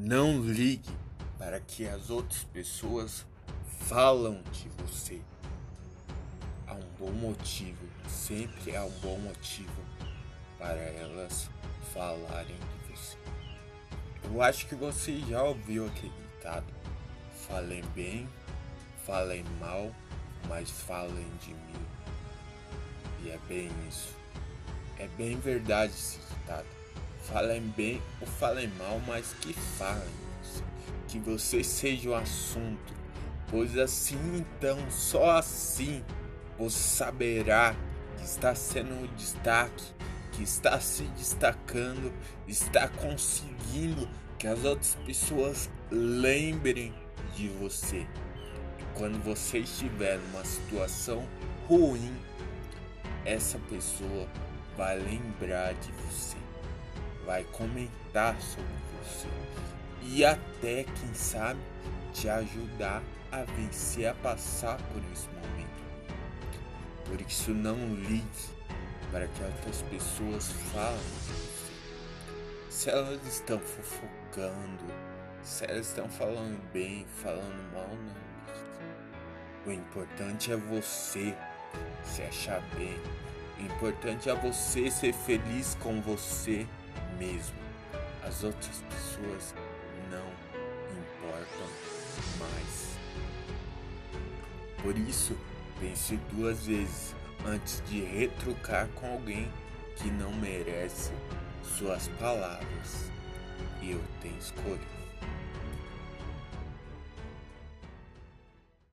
Não ligue para que as outras pessoas falam de você. Há um bom motivo, sempre há um bom motivo para elas falarem de você. Eu acho que você já ouviu aquele ditado: falem bem, falem mal, mas falem de mim. E é bem isso. É bem verdade esse ditado. Falem bem ou falem mal, mas que falem. Que você seja o assunto. Pois assim então, só assim, você saberá que está sendo o destaque, que está se destacando, está conseguindo que as outras pessoas lembrem de você. E quando você estiver numa situação ruim, essa pessoa vai lembrar de você vai comentar sobre você e até, quem sabe, te ajudar a vencer, a passar por esse momento. Por isso, não ligue para que outras pessoas falem de você. Se elas estão fofocando, se elas estão falando bem, falando mal, não. O importante é você se achar bem. O importante é você ser feliz com você mesmo. As outras pessoas não importam mais. Por isso, pense duas vezes antes de retrucar com alguém que não merece suas palavras. Eu tenho escolha.